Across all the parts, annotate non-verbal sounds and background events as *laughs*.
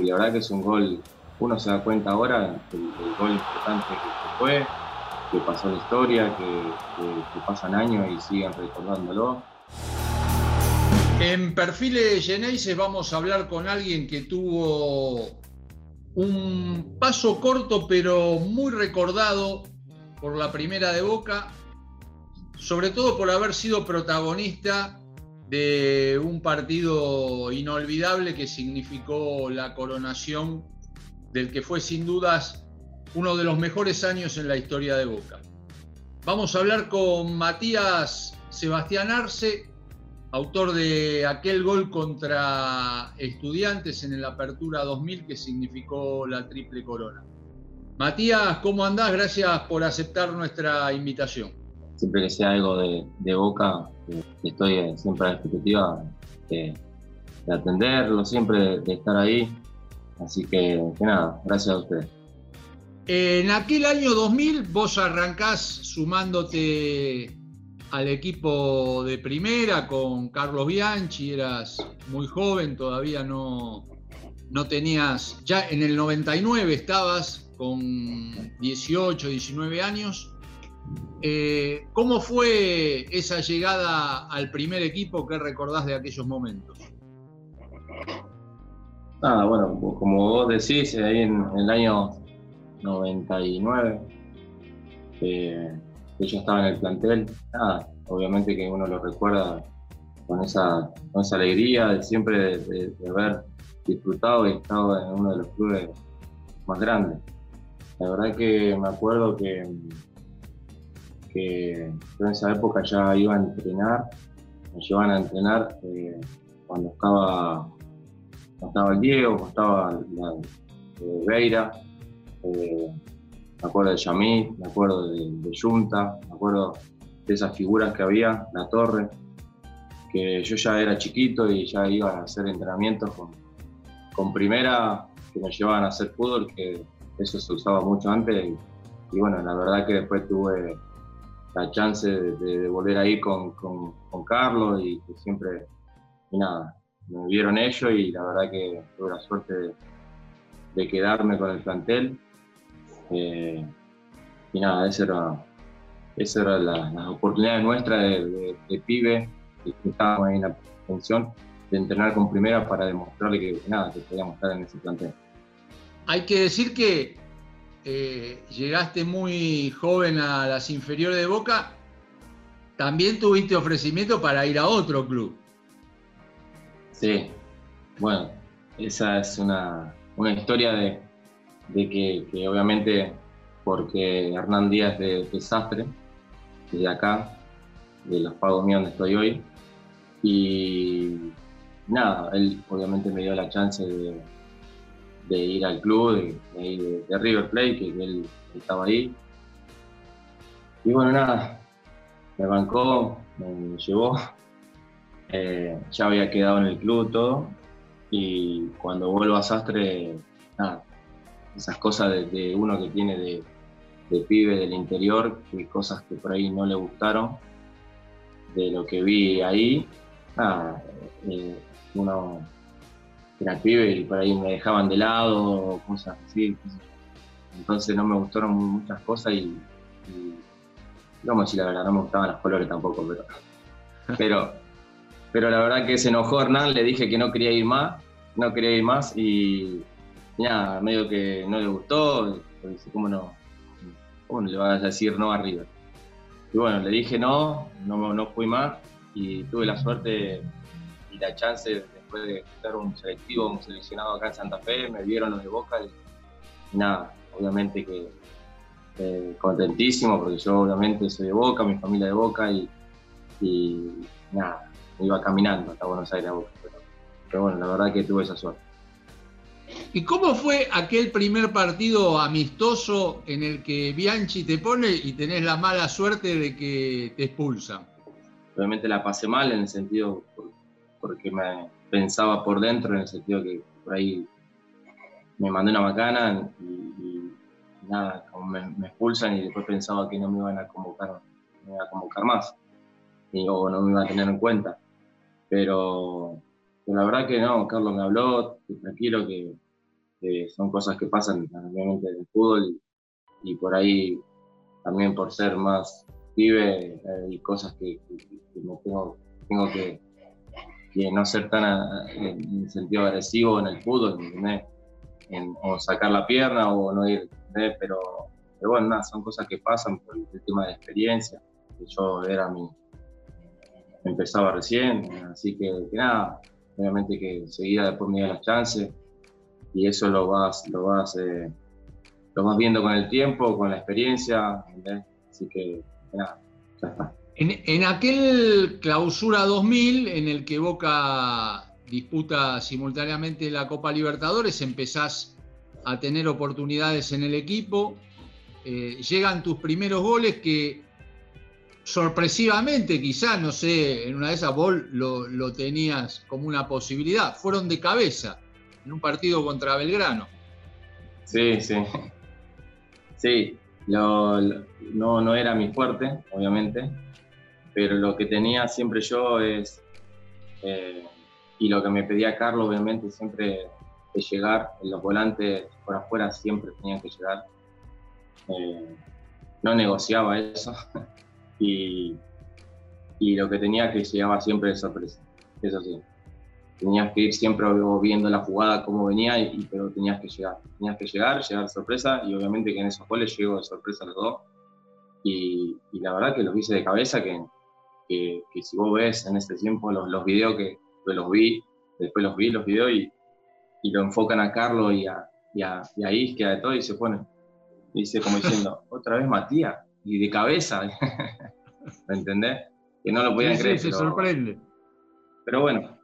y la verdad que es un gol, uno se da cuenta ahora del, gol importante que fue, que pasó la historia, que, pasan años y siguen recordándolo. En Perfiles Geneises vamos a hablar con alguien que tuvo un paso corto pero muy recordado por la primera de Boca, sobre todo por haber sido protagonista de un partido inolvidable que significó la coronación del que fue sin dudas uno de los mejores años en la historia de Boca. Vamos a hablar con Matías Sebastián Arce, autor de aquel gol contra estudiantes en el Apertura 2000 que significó la triple corona. Matías, ¿cómo andás? Gracias por aceptar nuestra invitación. Siempre que sea algo de, Boca, eh, estoy eh, siempre a la expectativa de, atenderlo, siempre de estar ahí. Así que, nada, gracias a ustedes. En aquel año 2000 vos arrancás sumándote al equipo de primera con Carlos Bianchi, eras muy joven, todavía no, no tenías, ya en el 99 estabas con 18, 19 años. Eh, ¿Cómo fue esa llegada al primer equipo? ¿Qué recordás de aquellos momentos? Ah, bueno, como vos decís, ahí en, el año 99, que yo estaba en el plantel, nada, obviamente que uno lo recuerda con esa, con esa alegría de siempre de, haber disfrutado y estado en uno de los clubes más grandes. La verdad que me acuerdo que, que en esa época ya iba a entrenar, me llevaban a entrenar eh, cuando estaba estaba el Diego, estaba la, eh, eh, me acuerdo de Yamil, me acuerdo de, de Junta, me acuerdo de esas figuras que había, la torre, que yo ya era chiquito y ya iba a hacer entrenamientos con, con primera, que me llevaban a hacer fútbol, que eso se usaba mucho antes. Y, bueno, la verdad que después tuve la chance de, volver ahí con, con, con, Carlos y que siempre, y nada, me vieron ellos y la verdad que tuve la suerte de, quedarme con el plantel. Eh, y nada, esa era, esa era la, oportunidad nuestra de, pibe, que estábamos ahí en la función, de entrenar con primera para demostrarle que nada, que podíamos estar en ese plantel. Hay que decir que eh, llegaste muy joven a las inferiores de Boca, también tuviste ofrecimiento para ir a otro club. Sí, bueno, esa es una, una historia de, de que, obviamente porque Hernán Díaz de Desastre, de acá, de los pagos míos donde estoy hoy, y nada, él obviamente me dio la chance de, de ir al club, de, de, River Plate, que, él estaba ahí. Y bueno, nada, me bancó, me llevó, *laughs* eh, ya había quedado en el club todo, y cuando vuelvo a Sastre, esas cosas de, uno que tiene de, pibe del interior, que cosas que por ahí no le gustaron, de lo que vi ahí, eh, uno era pibe y por ahí me dejaban de lado, cosas así. Entonces no me gustaron muchas cosas y, y no si la verdad, no me gustaban los colores tampoco, *laughs* pero, pero, la verdad que se enojó Hernán, le dije que no quería ir más, no quería ir más y nada, medio que no le gustó, dice, ¿cómo no? ¿Cómo le vas a decir no arriba? Y bueno, le dije no, no, no fui más y tuve la suerte y la chance después de estar un selectivo, un seleccionado acá en Santa Fe, me vieron los de Boca y, nada, obviamente que eh, contentísimo porque yo obviamente soy de Boca, mi familia de Boca y, y nada, iba caminando hasta Buenos Aires a Boca. Pero, bueno, la verdad que tuve esa suerte. ¿Y cómo fue aquel primer partido amistoso en el que Bianchi te pone y tenés la mala suerte de que te expulsan? Obviamente la pasé mal en el sentido porque me, pensaba por dentro, en el sentido que por ahí me mandé una macana y, nada, como me, expulsan y después pensaba que no me iban a convocar, me a convocar más o no me iban a tener en cuenta. Pero, la verdad que no, Carlos me habló, tranquilo, que, son cosas que pasan obviamente en el fútbol y, por ahí también por ser más pibe hay cosas que, tengo, tengo que, no ser tan en sentido agresivo en el fútbol, En, o sacar la pierna o no ir, pero, bueno, son cosas que pasan por el tema de experiencia, que yo era mi, empezaba recién, así que, nada, obviamente que seguía después me dio las chances y eso lo vas, lo vas, eh, lo vas viendo con el tiempo, con la experiencia, así que nada, ya está. En, aquel clausura 2000 en el que Boca disputa simultáneamente la Copa Libertadores, empezás a tener oportunidades en el equipo, eh, llegan tus primeros goles que sorpresivamente, quizás, no sé, en una de esas vos lo, tenías como una posibilidad. Fueron de cabeza en un partido contra Belgrano. Sí, sí. Sí, no, no era mi fuerte, obviamente, pero lo que tenía siempre yo es, eh, y lo que me pedía Carlos, obviamente, siempre de llegar, los volantes por afuera siempre tenían que llegar. Eh, no negociaba eso. *laughs* y, y lo que tenía que llegaba siempre de sorpresa, eso sí. Tenías que ir siempre viendo la jugada cómo venía, y, pero tenías que llegar. Tenías que llegar, llegar de sorpresa, y obviamente que en esos goles llegó de sorpresa los dos. Y, y, la verdad que los hice de cabeza, que, que, si vos ves en este tiempo los, los videos que, los vi, después los vi, los videos, y, y lo enfocan a Carlos y a, y a, y a todo, y se pone, dice como *laughs* diciendo, otra vez Matías, y de cabeza. *laughs* ¿Me entendés? Que no lo podían creer. se sorprende. Pero bueno,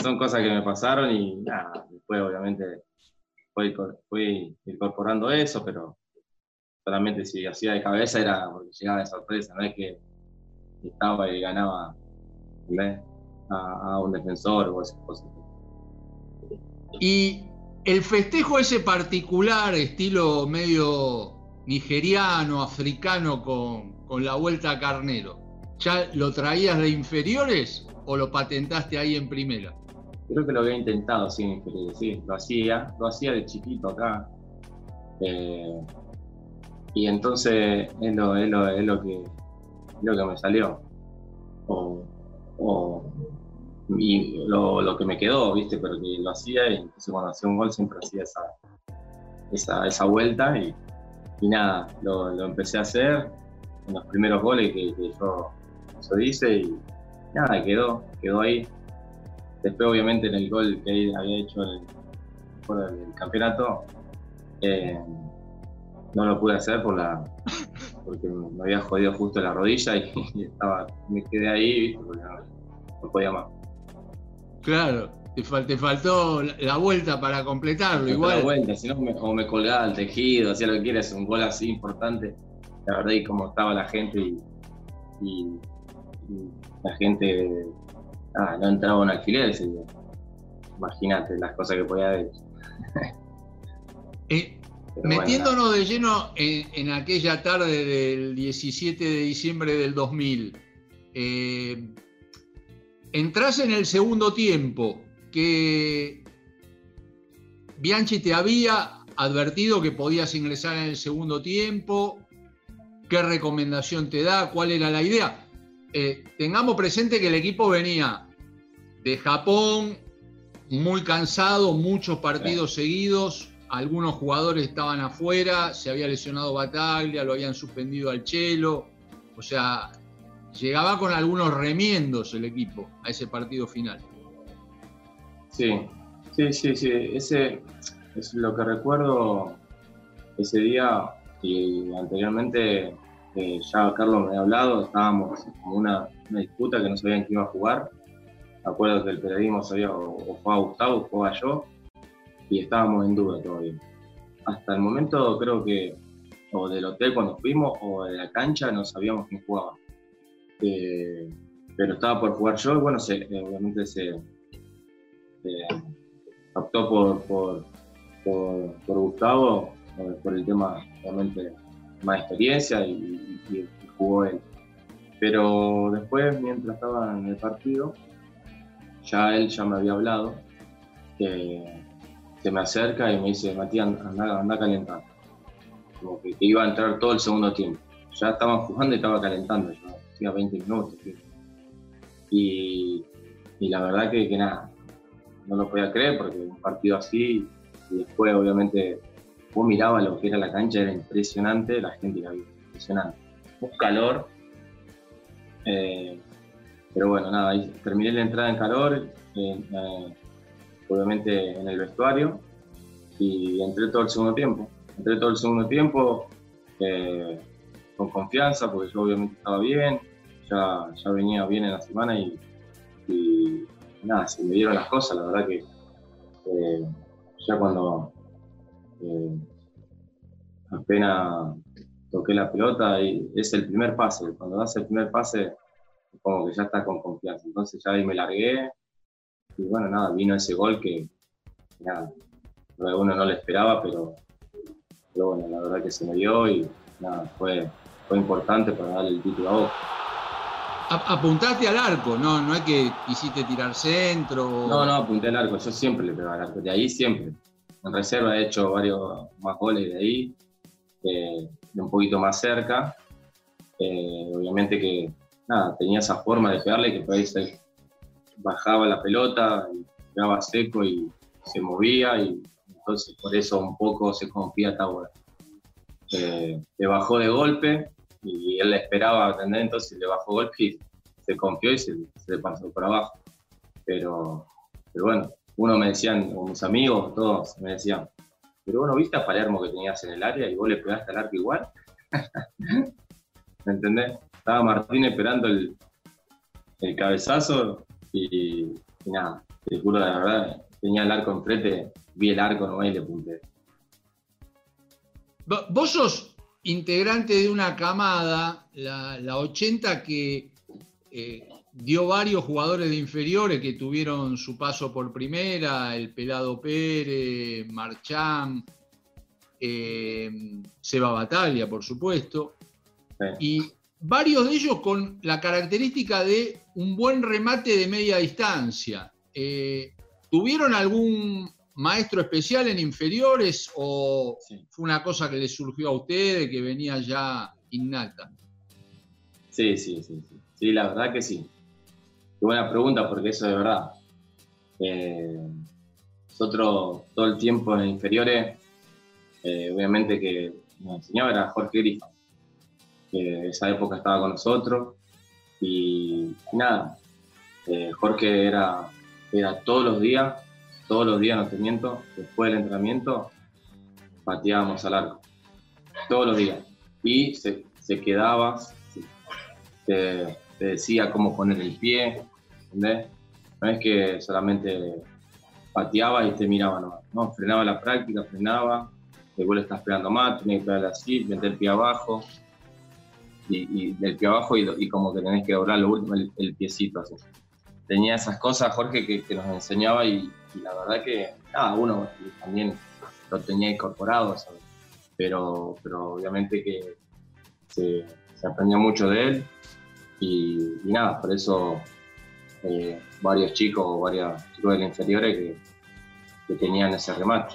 son cosas que me pasaron y nada, después obviamente fui, incorporando eso, pero solamente si hacía de cabeza era porque llegaba de sorpresa, no es que estaba y ganaba a, un defensor o esas cosas. Y el festejo ese particular, estilo medio nigeriano, africano con, la vuelta a carnero, ¿ya lo traías de inferiores o lo patentaste ahí en primera? Creo que lo había intentado, sí, sí, lo hacía, lo hacía de chiquito acá. Eh, y entonces es lo, es lo, es lo, que, lo que me salió. O, y lo, lo, que me quedó, ¿viste? Pero que lo hacía y entonces cuando hacía un gol siempre hacía esa, esa, esa vuelta y y nada, lo, empecé a hacer en los primeros goles que, yo, hice y nada, quedó, quedó ahí. Después obviamente en el gol que había hecho el, el campeonato, eh, no lo pude hacer por la, porque me había jodido justo la rodilla y, *laughs* estaba, me quedé ahí, porque no podía más. Claro, te, faltó la vuelta para completarlo. igual. La vuelta, si no, como me colgaba el tejido, hacía lo que quieras, un gol así importante. La verdad, y como estaba la gente y, la gente ah, no entraba en alquiler Imagínate las cosas que podía haber eh, metiéndonos de lleno en, aquella tarde del 17 de diciembre del 2000, eh, entras en el segundo tiempo que Bianchi te había advertido que podías ingresar en el segundo tiempo, qué recomendación te da, cuál era la idea. Eh, tengamos presente que el equipo venía de Japón, muy cansado, muchos partidos seguidos, algunos jugadores estaban afuera, se había lesionado Bataglia, lo habían suspendido al Chelo, o sea, llegaba con algunos remiendos el equipo a ese partido final. Sí, sí, sí, sí. Ese es lo que recuerdo ese día y anteriormente eh, ya Carlos me había hablado, estábamos como una, una, disputa que no sabían quién iba a jugar. Acuerdo que el periodismo sabía o, o jugaba Gustavo o jugaba yo y estábamos en duda todavía. Hasta el momento creo que o del hotel cuando fuimos o de la cancha no sabíamos quién jugaba. Eh, pero estaba por jugar yo y bueno, se, eh, obviamente se, optó por, por, por, Gustavo, eh, por el tema realmente más experiencia y, jugó él. Pero después, mientras estaba en el partido, ya él ya me había hablado que, se me acerca y me dice, Matías, anda, anda calentando. Como que, iba a entrar todo el segundo tiempo. Ya estaban jugando y estaba calentando, yo hacía 20 minutos. Y, y, la verdad que, que, nada, no lo podía creer porque un partido así, y después obviamente vos mirabas lo que era la cancha, era impresionante, la gente la vio, impresionante. Un calor. Eh, pero bueno, nada, ahí terminé la entrada en calor, eh, obviamente en el vestuario, y entré todo el segundo tiempo. Entré todo el segundo tiempo eh, con confianza, porque yo obviamente estaba bien, ya, ya venía bien en la semana y, nada, se me dieron las cosas, la verdad que ya cuando eh, apenas toqué la pelota y es el primer pase. Cuando das el primer pase, como que ya está con confianza. Entonces ya ahí me largué y bueno, nada, vino ese gol que, nada, uno no le esperaba, pero, bueno, la verdad que se me dio y nada, fue, fue importante para darle el título a vos. Apuntaste al arco, no, no es que quisiste tirar centro. No, no, apunté al arco, yo siempre le pegaba al arco, de ahí siempre en reserva he hecho varios más goles de ahí, de un poquito más cerca. Eh, obviamente que nada, tenía esa forma de pegarle que por ahí se bajaba la pelota, pegaba seco y se movía y entonces por eso un poco se confía Taura. Eh, le bajó de golpe y él le esperaba atender, entonces le bajó golpe y se confió y se, se pasó por abajo. Pero, pero bueno, uno me decían, mis amigos, todos me decían, pero bueno, viste a Palermo que tenías en el área y vos le pegaste al arco igual. ¿Me *laughs* entendés? Estaba Martín esperando el, el cabezazo y, nada, te juro la verdad, tenía el arco enfrente, vi el arco no y le punté. Vos sos integrante de una camada, la, la 80, que eh, dio varios jugadores de inferiores que tuvieron su paso por primera, el Pelado Pérez, Marchán, eh, Seba Batalla, por supuesto, y varios de ellos con la característica de un buen remate de media distancia. Eh, ¿Tuvieron algún maestro especial en inferiores o fue una cosa que les surgió a ustedes, que venía ya innata? Sí, sí, sí, sí. Sí, la verdad que sí buena pregunta, porque eso de verdad. Eh, nosotros todo el tiempo en inferiores, eh, obviamente que nos enseñaba era Jorge Grifa, que esa época estaba con nosotros. Y, nada, eh, Jorge era, era todos los días, todos los días, no te miento, después del entrenamiento, pateábamos al arco. Todos los días. Y se, se quedaba, te, te decía cómo poner el pie, no es que solamente pateaba y te miraba nomás, no, frenaba la práctica, frenaba, después le estás pegando más, tenés que pegarle así, meter el pie abajo, y, del pie abajo y, como que tenés que doblar lo último, el, piecito así. Tenía esas cosas, Jorge, que, nos enseñaba y, la verdad que cada uno también lo tenía incorporado, Pero, pero obviamente que se, se aprendió mucho de él y, nada, por eso eh, varios chicos varios chicos de inferiores que, tenían ese remate.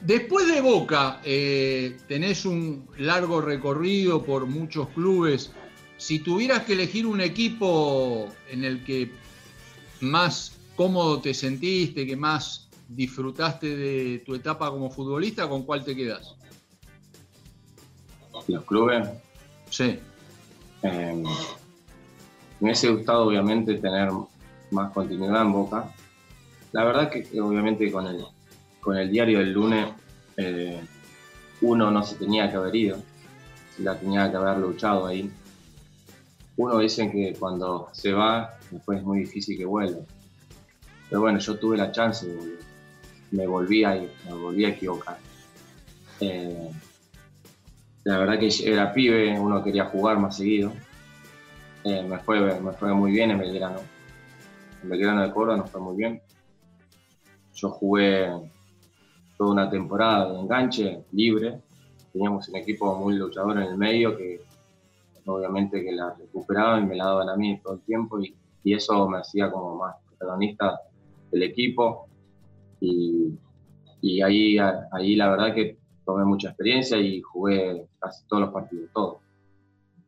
Después de Boca, eh, tenés un largo recorrido por muchos clubes. Si tuvieras que elegir un equipo en el que más cómodo te sentiste, que más disfrutaste de tu etapa como futbolista, ¿con cuál te quedas? ¿Los clubes? Sí. Eh, me hubiese gustado, obviamente, tener más continuidad en Boca. La verdad que, obviamente, con el, con el diario del lunes, eh, uno no se tenía que haber ido, la tenía que haber luchado ahí. Uno dice que cuando se va, después es muy difícil que vuelva. Pero bueno, yo tuve la chance de me volví a, me volví a equivocar. Eh, la verdad que era pibe, uno quería jugar más seguido eh, me, fue, me fue muy bien en Belgrano. En Belgrano de Córdoba nos fue muy bien. Yo jugué una temporada de enganche libre. Teníamos un equipo muy luchador en el medio que obviamente que la recuperaban y me la daban a mí todo el tiempo y, eso me hacía como más protagonista del equipo y, ahí, ahí la verdad que tomé mucha experiencia y jugué casi todos los partidos, todos.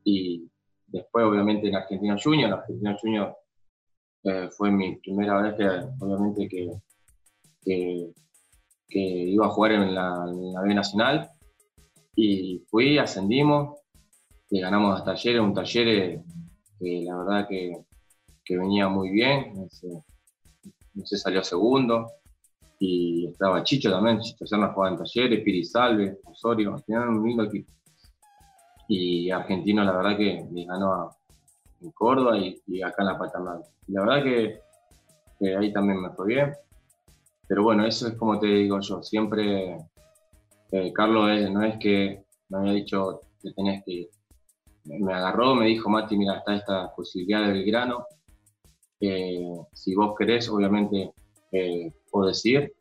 Y después, obviamente, en Argentina Junior, en Argentina Junior eh, fue mi primera vez que, obviamente, que, iba a jugar en la, B Nacional. Y fui, ascendimos, y ganamos a Talleres, un taller que la verdad que, que venía muy bien, no sé, no sé, salió segundo, y estaba Chicho también, Chicho Serna jugaba en Talleres, Piri Salve, Osorio, tenían un lindo equipo. Y Argentino, la verdad que me ganó en Córdoba y, acá en la Paternal. La verdad que, ahí también me fue bien. Pero bueno, eso es como te digo yo, siempre eh, Carlos no es que me había dicho que tenés que ir. Me agarró, me dijo, Mati, mira, está esta posibilidad de Belgrano. Eh, si vos querés, obviamente eh, decir,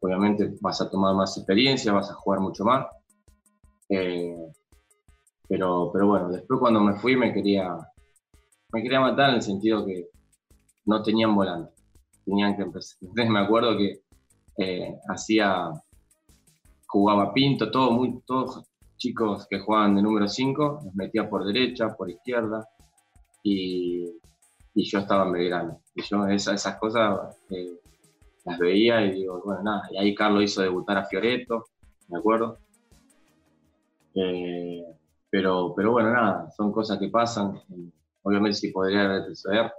obviamente vas a tomar más experiencia, vas a jugar mucho más. Eh, pero, pero bueno, después cuando me fui me quería, me quería matar en el sentido que no tenían volante. Tenían que empezar. Entonces me acuerdo que eh, hacía, jugaba pinto, todo muy, todos chicos que jugaban de número 5, los metía por derecha, por izquierda, y, y yo estaba en. Y yo esas, esas cosas eh, las veía y digo, bueno, nada, y ahí Carlos hizo debutar a Fioreto, me acuerdo. Eh, pero, pero bueno, nada, son cosas que pasan. Obviamente si podría retroceder,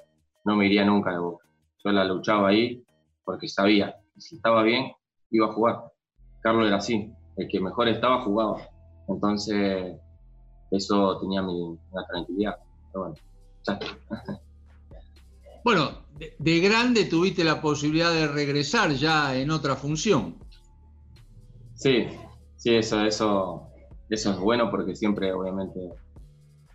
no me iría nunca de Boca. Yo la luchaba ahí porque sabía que si estaba bien, iba a jugar. Carlos era así, el que mejor estaba jugaba. Entonces, eso tenía mi, tranquilidad. Pero bueno, ya *laughs* Bueno, de, grande tuviste la posibilidad de regresar ya en otra función. Sí, sí, eso, eso, eso es bueno porque siempre, obviamente,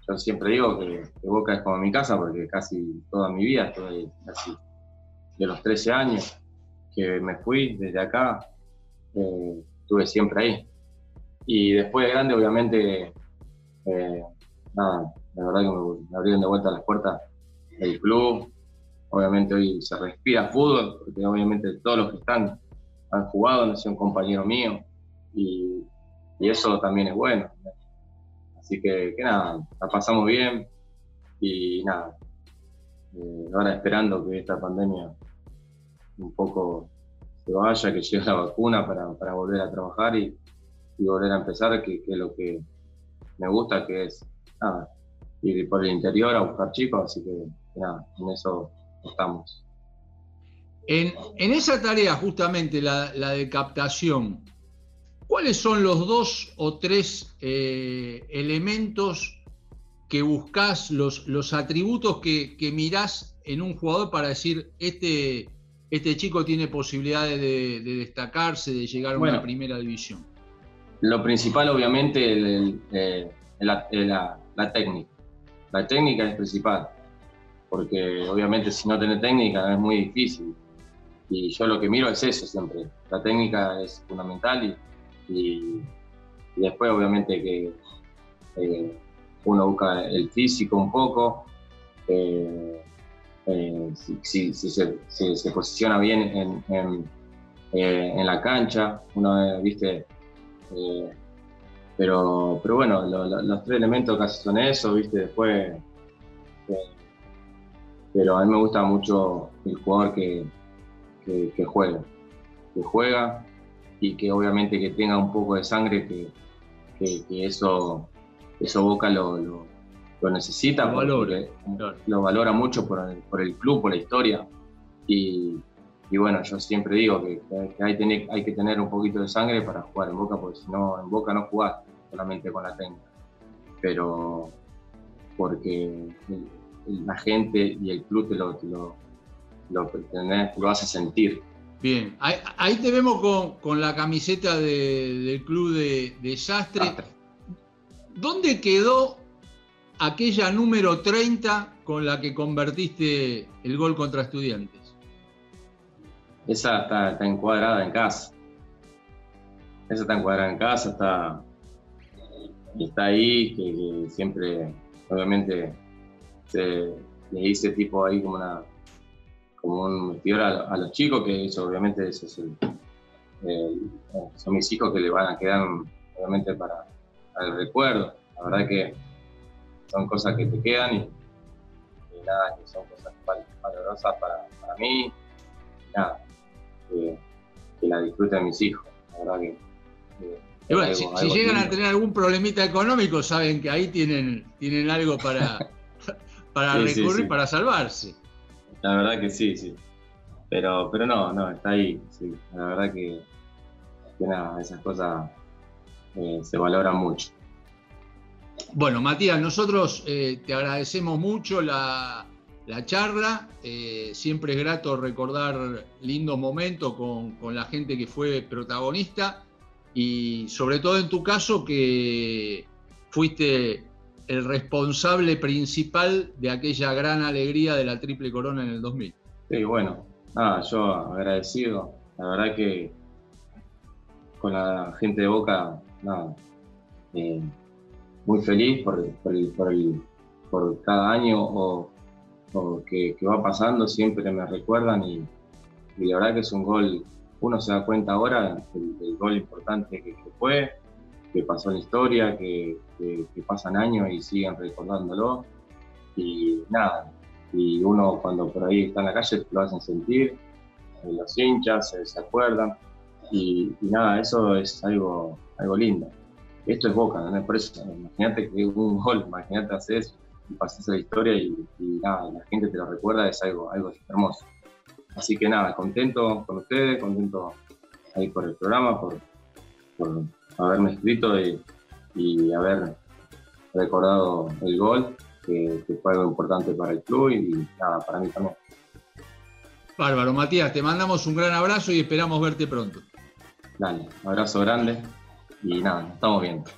yo siempre digo que, Boca es como mi casa porque casi toda mi vida, estoy casi de los 13 años que me fui desde acá, eh, estuve siempre ahí. Y después de grande, obviamente, eh, nada, la verdad que me, me abrieron de vuelta las puertas del club, Obviamente hoy se respira fútbol, porque obviamente todos los que están han jugado, no sé, un compañero mío, y, eso también es bueno. Así que, nada, la pasamos bien y nada, eh, ahora esperando que esta pandemia un poco se vaya, que llegue la vacuna para, para volver a trabajar y, volver a empezar, que, es lo que me gusta, que es ir por el interior a buscar chicos, así que nada, en eso estamos. En, esa tarea, justamente la, de captación, ¿cuáles son los dos o tres eh, elementos que buscas, los, los atributos que, que, mirás en un jugador para decir, este, este chico tiene posibilidades de, destacarse, de llegar a una primera división? Lo principal, obviamente, la, la técnica. La técnica es principal porque obviamente si no tenés técnica es muy difícil. Y yo lo que miro es eso siempre. La técnica es fundamental y, después obviamente que eh, uno busca el físico un poco, eh, eh, si, se, posiciona bien en, en, la cancha, uno, viste, pero, pero bueno, los tres elementos casi son eso, viste, después pero a mí me gusta mucho el jugador que, que, juega, que juega y que obviamente que tenga un poco de sangre, que, que eso, eso Boca lo, lo, necesita, lo valora, lo valora mucho por el, por el, club, por la historia. Y, y bueno, yo siempre digo que, hay, tener, hay, que tener un poquito de sangre para jugar en Boca, porque si no, en Boca no jugás solamente con la técnica. Pero porque la gente y el club te lo, te lo, lo, hace sentir. Bien, ahí, te vemos con, con la camiseta del club de, de Sastre. ¿Dónde quedó aquella número 30 con la que convertiste el gol contra estudiantes? Esa está, encuadrada en casa. Esa está encuadrada en casa, está, está ahí, que siempre, obviamente, le hice tipo ahí como una como un vestidor a, los chicos, que eso obviamente eso es son mis hijos que le van a quedar obviamente para, el recuerdo. La verdad que son cosas que te quedan y, nada, que son cosas valorosas para, para mí. nada, que, la disfruten mis hijos. La verdad que. si, llegan a tener algún problemita económico, saben que ahí tienen, tienen algo para, *laughs* para recurrir, para salvarse. La verdad que sí, sí. Pero, pero no, no, está ahí. Sí. La verdad que, que nada, esas cosas eh, se valoran mucho. Bueno, Matías, nosotros eh, te agradecemos mucho la, charla. Eh, siempre es grato recordar lindos momentos con, la gente que fue protagonista y sobre todo en tu caso que fuiste el responsable principal de aquella gran alegría de la Triple Corona en el 2000. Sí, bueno, yo agradecido. La verdad que con la gente de Boca, nada, eh, muy feliz por, por, cada año o, que, va pasando, siempre me recuerdan y, la verdad que es un gol, uno se da cuenta ahora del, gol importante que, fue, que pasó en la historia, que, pasan años y siguen recordándolo y nada, y uno cuando por ahí está en la calle lo hacen sentir, eh, los hinchas se, acuerdan y, nada, eso es algo, algo lindo. Esto es Boca, ¿no? Por eso, imagínate que un gol, imagínate hacer eso y pasas la historia y, nada, la gente te lo recuerda, es algo, algo hermoso. Así que nada, contento con ustedes, contento ahí por el programa, por, por haberme escrito y, y haber recordado el gol que, fue algo importante para el club y nada, para mí también. Bárbaro, Matías, te mandamos un gran abrazo y esperamos verte pronto. Dale, abrazo grande y nada, estamos viendo.